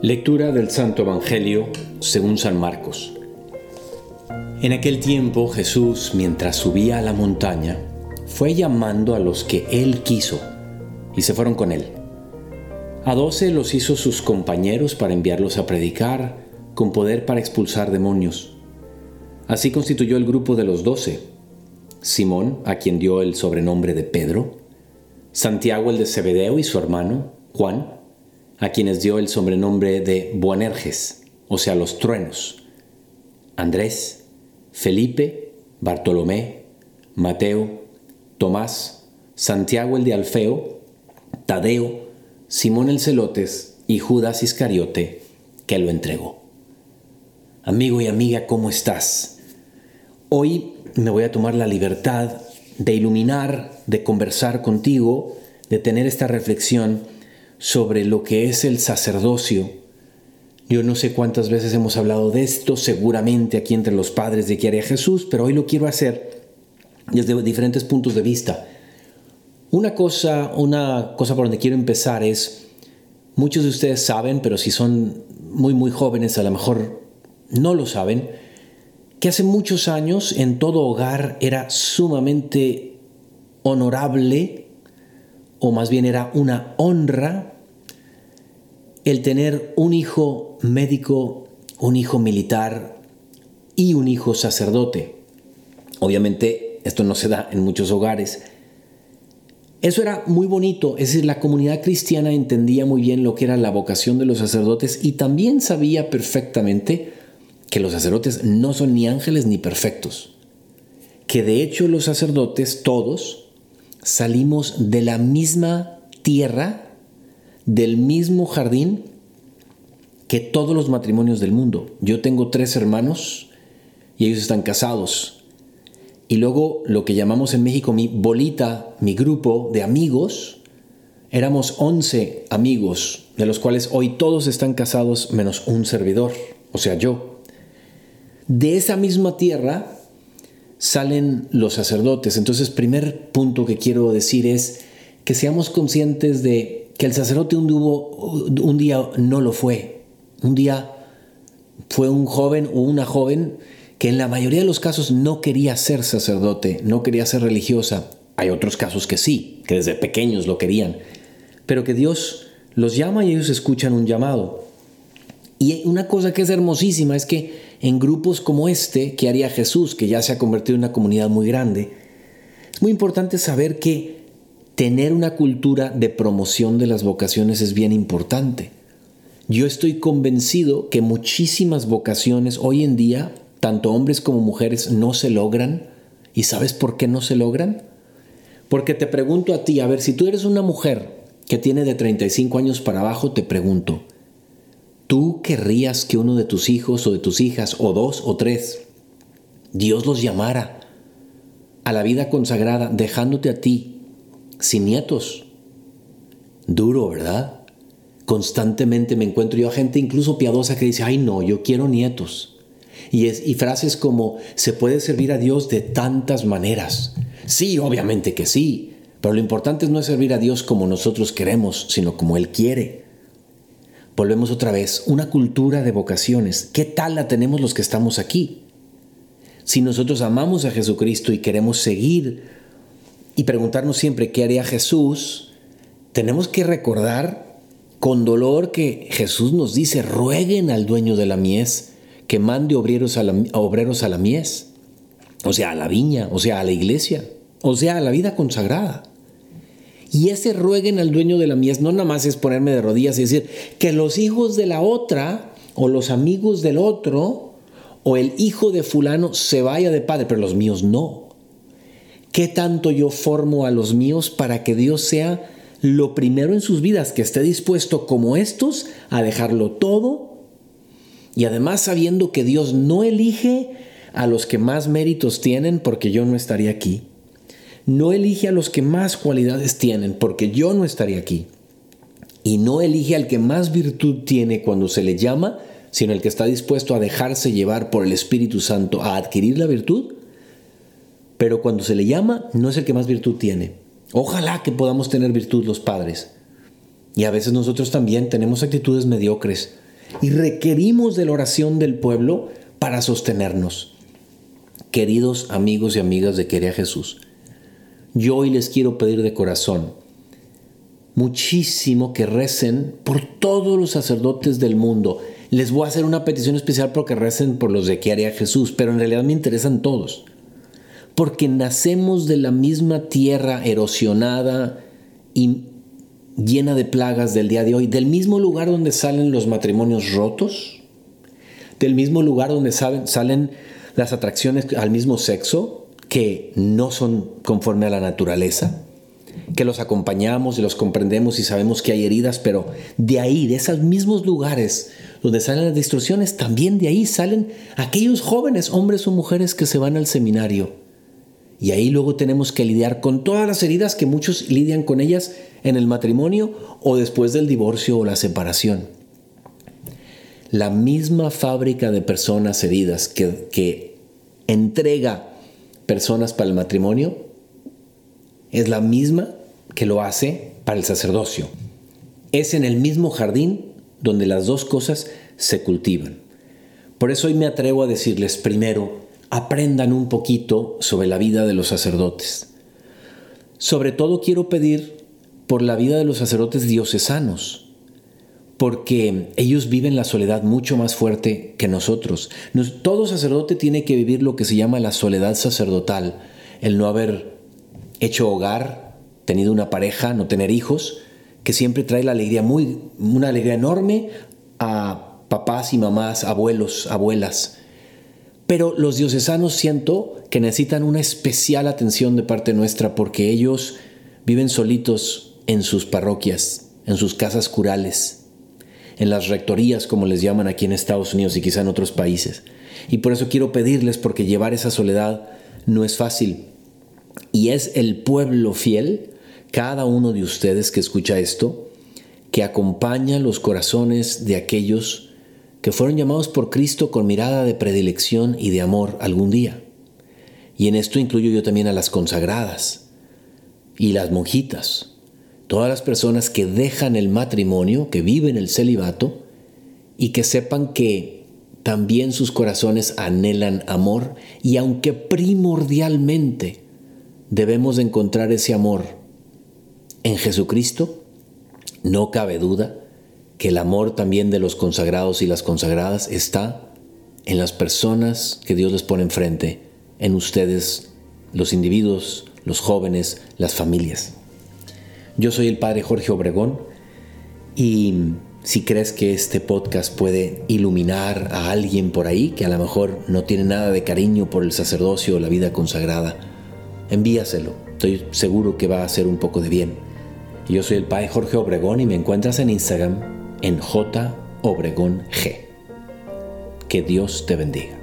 Lectura del Santo Evangelio según San Marcos. En aquel tiempo Jesús, mientras subía a la montaña, fue llamando a los que él quiso, y se fueron con él. A doce los hizo sus compañeros para enviarlos a predicar, con poder para expulsar demonios. Así constituyó el grupo de los doce. Simón, a quien dio el sobrenombre de Pedro, Santiago el de Zebedeo y su hermano, Juan, a quienes dio el sobrenombre de Boanerges, o sea, los truenos, Andrés, Felipe, Bartolomé, Mateo, Tomás, Santiago el de Alfeo, Tadeo, Simón el Celotes y Judas Iscariote, que lo entregó. Amigo y amiga, ¿cómo estás? Hoy me voy a tomar la libertad de iluminar, de conversar contigo, de tener esta reflexión sobre lo que es el sacerdocio. Yo no sé cuántas veces hemos hablado de esto, seguramente aquí entre los padres de que haría Jesús, pero hoy lo quiero hacer desde diferentes puntos de vista. Una cosa, una cosa por donde quiero empezar es, muchos de ustedes saben, pero si son muy muy jóvenes a lo mejor no lo saben, que hace muchos años en todo hogar era sumamente honorable o más bien era una honra el tener un hijo médico, un hijo militar y un hijo sacerdote. Obviamente esto no se da en muchos hogares. Eso era muy bonito, es decir, la comunidad cristiana entendía muy bien lo que era la vocación de los sacerdotes y también sabía perfectamente que los sacerdotes no son ni ángeles ni perfectos, que de hecho los sacerdotes todos salimos de la misma tierra, del mismo jardín que todos los matrimonios del mundo. Yo tengo tres hermanos y ellos están casados. Y luego lo que llamamos en México mi bolita, mi grupo de amigos, éramos 11 amigos, de los cuales hoy todos están casados menos un servidor, o sea, yo. De esa misma tierra salen los sacerdotes. Entonces, primer punto que quiero decir es que seamos conscientes de que el sacerdote un, un día no lo fue. Un día fue un joven o una joven que en la mayoría de los casos no quería ser sacerdote, no quería ser religiosa. Hay otros casos que sí, que desde pequeños lo querían, pero que Dios los llama y ellos escuchan un llamado. Y una cosa que es hermosísima es que en grupos como este que haría Jesús, que ya se ha convertido en una comunidad muy grande, es muy importante saber que tener una cultura de promoción de las vocaciones es bien importante. Yo estoy convencido que muchísimas vocaciones hoy en día, tanto hombres como mujeres, no se logran. ¿Y sabes por qué no se logran? Porque te pregunto a ti, a ver, si tú eres una mujer que tiene de 35 años para abajo, te pregunto, ¿Tú querrías que uno de tus hijos o de tus hijas, o dos o tres, Dios los llamara a la vida consagrada, dejándote a ti sin nietos? Duro, ¿verdad? Constantemente me encuentro yo a gente incluso piadosa que dice, ay no, yo quiero nietos. Y, es, y frases como, se puede servir a Dios de tantas maneras. Sí, obviamente que sí, pero lo importante no es servir a Dios como nosotros queremos, sino como Él quiere. Volvemos otra vez, una cultura de vocaciones. ¿Qué tal la tenemos los que estamos aquí? Si nosotros amamos a Jesucristo y queremos seguir y preguntarnos siempre qué haría Jesús, tenemos que recordar con dolor que Jesús nos dice, rueguen al dueño de la mies que mande obreros a la, obreros a la mies, o sea, a la viña, o sea, a la iglesia, o sea, a la vida consagrada. Y ese rueguen al dueño de la mies no nada más es ponerme de rodillas y decir que los hijos de la otra o los amigos del otro o el hijo de fulano se vaya de padre, pero los míos no. ¿Qué tanto yo formo a los míos para que Dios sea lo primero en sus vidas, que esté dispuesto como estos a dejarlo todo? Y además sabiendo que Dios no elige a los que más méritos tienen porque yo no estaría aquí no elige a los que más cualidades tienen, porque yo no estaría aquí. Y no elige al que más virtud tiene cuando se le llama, sino el que está dispuesto a dejarse llevar por el Espíritu Santo a adquirir la virtud. Pero cuando se le llama, no es el que más virtud tiene. Ojalá que podamos tener virtud los padres. Y a veces nosotros también tenemos actitudes mediocres. y requerimos de la oración del pueblo para sostenernos. Queridos amigos y amigas de Quería Jesús, yo hoy les quiero pedir de corazón muchísimo que recen por todos los sacerdotes del mundo. Les voy a hacer una petición especial porque recen por los de que Jesús, pero en realidad me interesan todos. Porque nacemos de la misma tierra erosionada y llena de plagas del día de hoy, del mismo lugar donde salen los matrimonios rotos, del mismo lugar donde salen las atracciones al mismo sexo que no son conforme a la naturaleza, que los acompañamos y los comprendemos y sabemos que hay heridas, pero de ahí, de esos mismos lugares donde salen las distorsiones, también de ahí salen aquellos jóvenes, hombres o mujeres que se van al seminario. Y ahí luego tenemos que lidiar con todas las heridas que muchos lidian con ellas en el matrimonio o después del divorcio o la separación. La misma fábrica de personas heridas que, que entrega personas para el matrimonio es la misma que lo hace para el sacerdocio. Es en el mismo jardín donde las dos cosas se cultivan. Por eso hoy me atrevo a decirles primero, aprendan un poquito sobre la vida de los sacerdotes. Sobre todo quiero pedir por la vida de los sacerdotes diocesanos, porque ellos viven la soledad mucho más fuerte que nosotros. Todo sacerdote tiene que vivir lo que se llama la soledad sacerdotal, el no haber hecho hogar, tenido una pareja, no tener hijos, que siempre trae la alegría muy, una alegría enorme a papás y mamás, abuelos, abuelas. Pero los diocesanos siento que necesitan una especial atención de parte nuestra porque ellos viven solitos en sus parroquias, en sus casas curales, en las rectorías como les llaman aquí en Estados Unidos y quizá en otros países. Y por eso quiero pedirles porque llevar esa soledad no es fácil. Y es el pueblo fiel, cada uno de ustedes que escucha esto, que acompaña los corazones de aquellos que fueron llamados por Cristo con mirada de predilección y de amor algún día. Y en esto incluyo yo también a las consagradas y las monjitas, todas las personas que dejan el matrimonio, que viven el celibato y que sepan que también sus corazones anhelan amor y aunque primordialmente debemos encontrar ese amor en Jesucristo, no cabe duda que el amor también de los consagrados y las consagradas está en las personas que Dios les pone enfrente, en ustedes, los individuos, los jóvenes, las familias. Yo soy el Padre Jorge Obregón y si crees que este podcast puede iluminar a alguien por ahí que a lo mejor no tiene nada de cariño por el sacerdocio o la vida consagrada, envíaselo. Estoy seguro que va a hacer un poco de bien. Yo soy el Padre Jorge Obregón y me encuentras en Instagram en J G. Que Dios te bendiga.